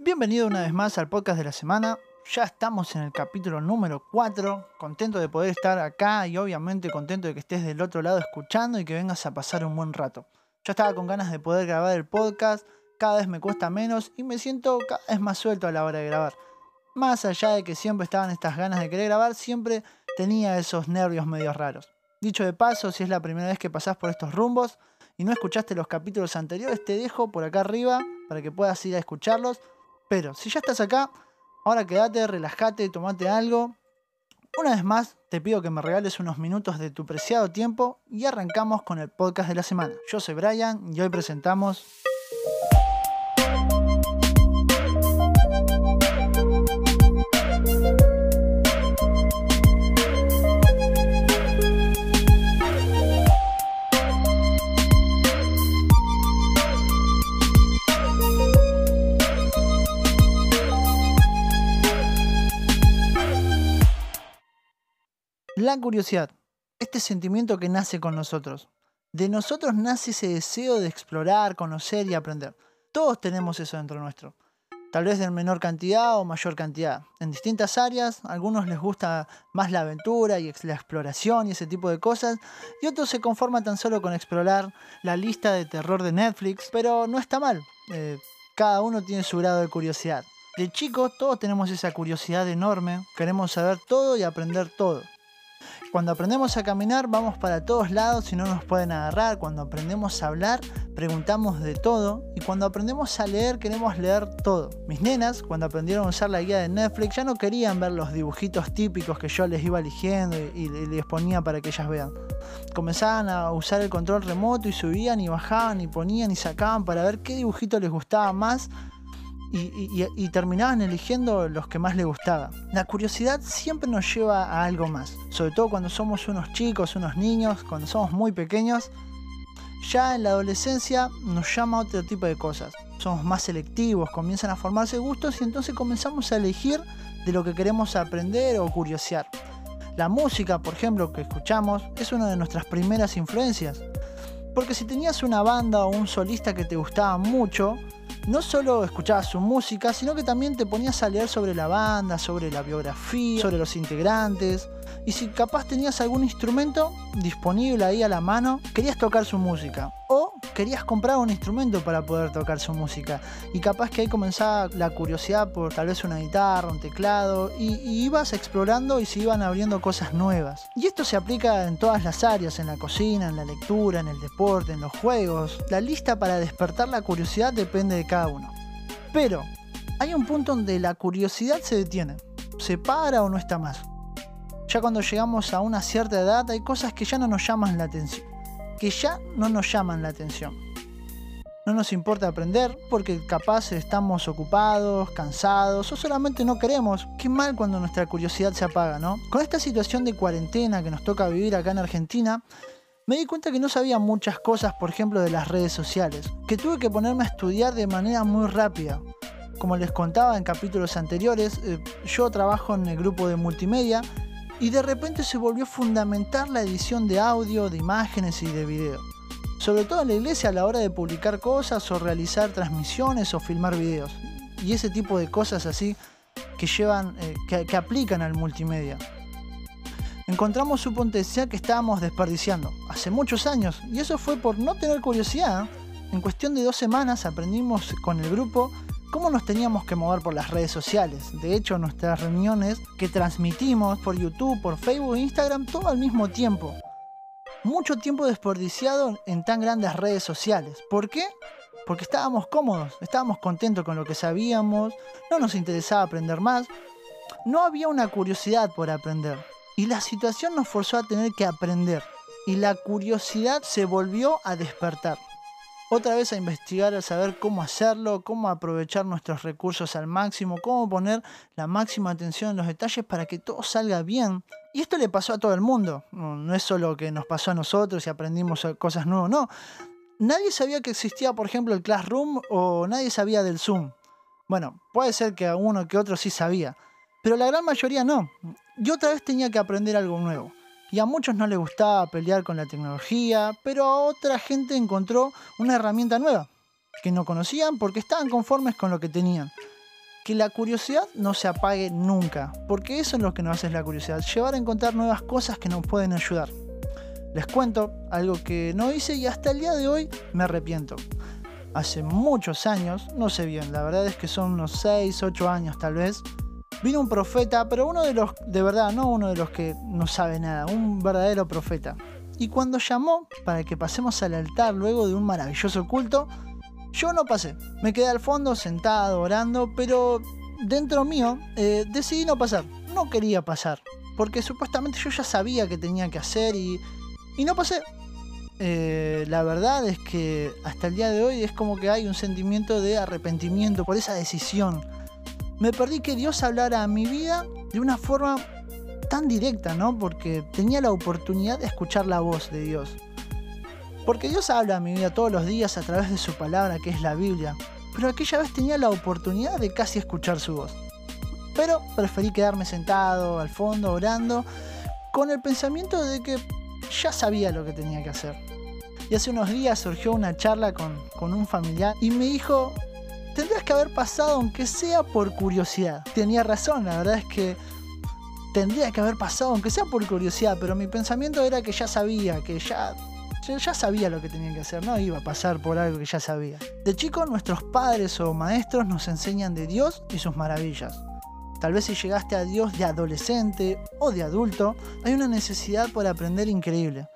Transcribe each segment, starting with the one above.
Bienvenido una vez más al podcast de la semana. Ya estamos en el capítulo número 4. Contento de poder estar acá y obviamente contento de que estés del otro lado escuchando y que vengas a pasar un buen rato. Ya estaba con ganas de poder grabar el podcast, cada vez me cuesta menos y me siento cada vez más suelto a la hora de grabar. Más allá de que siempre estaban estas ganas de querer grabar, siempre tenía esos nervios medio raros. Dicho de paso, si es la primera vez que pasás por estos rumbos y no escuchaste los capítulos anteriores, te dejo por acá arriba para que puedas ir a escucharlos. Pero si ya estás acá, ahora quédate, relájate, tomate algo. Una vez más, te pido que me regales unos minutos de tu preciado tiempo y arrancamos con el podcast de la semana. Yo soy Brian y hoy presentamos La curiosidad, este sentimiento que nace con nosotros. De nosotros nace ese deseo de explorar, conocer y aprender. Todos tenemos eso dentro nuestro. Tal vez en menor cantidad o mayor cantidad. En distintas áreas, a algunos les gusta más la aventura y la exploración y ese tipo de cosas, y otros se conforman tan solo con explorar la lista de terror de Netflix, pero no está mal. Eh, cada uno tiene su grado de curiosidad. De chicos todos tenemos esa curiosidad enorme, queremos saber todo y aprender todo. Cuando aprendemos a caminar vamos para todos lados y no nos pueden agarrar. Cuando aprendemos a hablar preguntamos de todo. Y cuando aprendemos a leer queremos leer todo. Mis nenas, cuando aprendieron a usar la guía de Netflix, ya no querían ver los dibujitos típicos que yo les iba eligiendo y, les ponía para que ellas vean. Comenzaban a usar el control remoto y subían y bajaban y ponían y sacaban para ver qué dibujito les gustaba más y, terminaban eligiendo los que más les gustaba. La curiosidad siempre nos lleva a algo más, sobre todo cuando somos unos chicos, unos niños, cuando somos muy pequeños. Ya en la adolescencia nos llama a otro tipo de cosas. Somos más selectivos, comienzan a formarse gustos y entonces comenzamos a elegir de lo que queremos aprender o curiosear. La música, por ejemplo, que escuchamos, es una de nuestras primeras influencias. Porque si tenías una banda o un solista que te gustaba mucho, no solo escuchabas su música, sino que también te ponías a leer sobre la banda, sobre la biografía, sobre los integrantes. Y si capaz tenías algún instrumento disponible ahí a la mano, querías tocar su música. O querías comprar un instrumento para poder tocar su música. Y capaz que ahí comenzaba la curiosidad por tal vez una guitarra, un teclado. Y, ibas explorando y se iban abriendo cosas nuevas. Y esto se aplica en todas las áreas, en la cocina, en la lectura, en el deporte, en los juegos. La lista para despertar la curiosidad depende de cada uno. Pero hay un punto donde la curiosidad se detiene. Se para o no está más. Ya cuando llegamos a una cierta edad hay cosas que ya no nos llaman la atención. Que ya no nos llaman la atención. No nos importa aprender porque capaz estamos ocupados, cansados o solamente no queremos. Qué mal cuando nuestra curiosidad se apaga, ¿no? Con esta situación de cuarentena que nos toca vivir acá en Argentina, me di cuenta que no sabía muchas cosas, por ejemplo, de las redes sociales, que tuve que ponerme a estudiar de manera muy rápida. Como les contaba en capítulos anteriores, eh, yo trabajo en el grupo de multimedia y de repente se volvió fundamental la edición de audio, de imágenes y de video. Sobre todo en la iglesia a la hora de publicar cosas o realizar transmisiones o filmar videos. Y ese tipo de cosas así que llevan, eh, que, aplican al multimedia. Encontramos su potencial que estábamos desperdiciando hace muchos años y eso fue por no tener curiosidad. En cuestión de dos semanas aprendimos con el grupo cómo nos teníamos que mover por las redes sociales. De hecho, nuestras reuniones que transmitimos por YouTube, por Facebook e Instagram, todo al mismo tiempo. Mucho tiempo desperdiciado en tan grandes redes sociales. ¿Por qué? Porque estábamos cómodos, estábamos contentos con lo que sabíamos, no nos interesaba aprender más, no había una curiosidad por aprender. Y la situación nos forzó a tener que aprender. Y la curiosidad se volvió a despertar otra vez a investigar, a saber cómo hacerlo, cómo aprovechar nuestros recursos al máximo, cómo poner la máxima atención en los detalles para que todo salga bien. Y esto le pasó a todo el mundo, no, es solo que nos pasó a nosotros y aprendimos cosas nuevas, no. Nadie sabía que existía, por ejemplo, el Classroom o nadie sabía del Zoom. Bueno, puede ser que a uno que otro sí sabía, pero la gran mayoría no. Yo otra vez tenía que aprender algo nuevo. Y a muchos no les gustaba pelear con la tecnología, pero a otra gente encontró una herramienta nueva que no conocían porque estaban conformes con lo que tenían. que la curiosidad no se apague nunca, porque eso es lo que nos hace la curiosidad, llevar a encontrar nuevas cosas que nos pueden ayudar. Les cuento algo que no hice y hasta el día de hoy me arrepiento. Hace muchos años, no sé bien, la verdad es que son unos 6, 8 años tal vez, vino un profeta, pero uno de los, de verdad, no uno de los que no sabe nada, un verdadero profeta. Y cuando llamó para que pasemos al altar luego de un maravilloso culto, yo no pasé. Me quedé al fondo sentado orando, pero dentro mío eh, decidí no pasar. No quería pasar, porque supuestamente yo ya sabía que tenía que hacer y, y no pasé. Eh, la verdad es que hasta el día de hoy es como que hay un sentimiento de arrepentimiento por esa decisión. Me perdí que Dios hablara a mi vida de una forma tan directa, ¿no? Porque tenía la oportunidad de escuchar la voz de Dios. Porque Dios habla a mi vida todos los días a través de su palabra, que es la Biblia. Pero aquella vez tenía la oportunidad de casi escuchar su voz. Pero preferí quedarme sentado al fondo orando con el pensamiento de que ya sabía lo que tenía que hacer. Y hace unos días surgió una charla con, con un familiar y me dijo, que haber pasado aunque sea por curiosidad. Tenía razón, la verdad es que tendría que haber pasado aunque sea por curiosidad, pero mi pensamiento era que ya sabía, que ya ya sabía lo que tenía que hacer, no iba a pasar por algo que ya sabía. De chico nuestros padres o maestros nos enseñan de Dios y sus maravillas. Tal vez si llegaste a Dios de adolescente o de adulto, hay una necesidad por aprender increíble.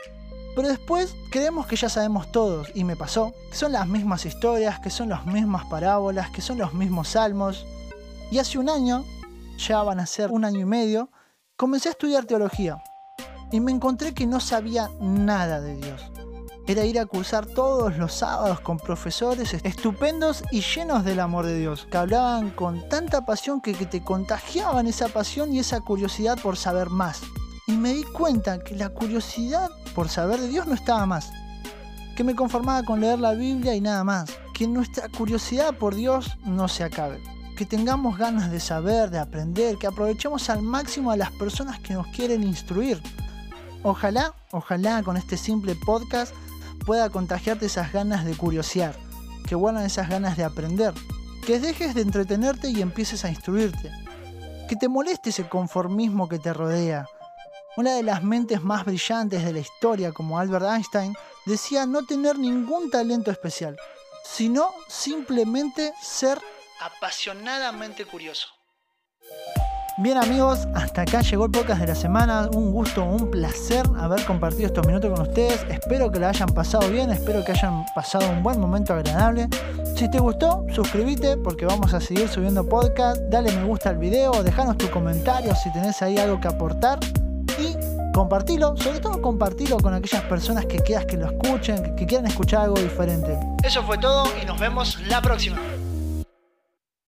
Pero después creemos que ya sabemos todos, y me pasó, que son las mismas historias, que son las mismas parábolas, que son los mismos salmos. Y hace un año, ya van a ser un año y medio, comencé a estudiar teología. Y me encontré que no sabía nada de Dios era ir a cursar todos los sábados con profesores estupendos y llenos del amor de Dios, que hablaban con tanta pasión que, te contagiaban esa pasión y esa curiosidad por saber más. Y me di cuenta que la curiosidad por saber de Dios no estaba más, que me conformaba con leer la Biblia y nada más, que nuestra curiosidad por Dios no se acabe, que tengamos ganas de saber, de aprender, que aprovechemos al máximo a las personas que nos quieren instruir. Ojalá, ojalá con este simple podcast pueda contagiarte esas ganas de curiosear, que vuelvan esas ganas de aprender, que dejes de entretenerte y empieces a instruirte, que te moleste ese conformismo que te rodea. Una de las mentes más brillantes de la historia, como Albert Einstein, decía no tener ningún talento especial, sino simplemente ser apasionadamente curioso. Bien amigos, hasta acá llegó el podcast de la semana. Un gusto, un placer haber compartido estos minutos con ustedes. Espero que la hayan pasado bien, espero que hayan pasado un buen momento agradable. Si te gustó, suscríbete porque vamos a seguir subiendo podcast. Dale me gusta al video, dejanos tus comentarios si tenés ahí algo que aportar. Compartilo, sobre todo compartilo con aquellas personas que quieras que lo escuchen, que quieran escuchar algo diferente. Eso fue todo y nos vemos la próxima.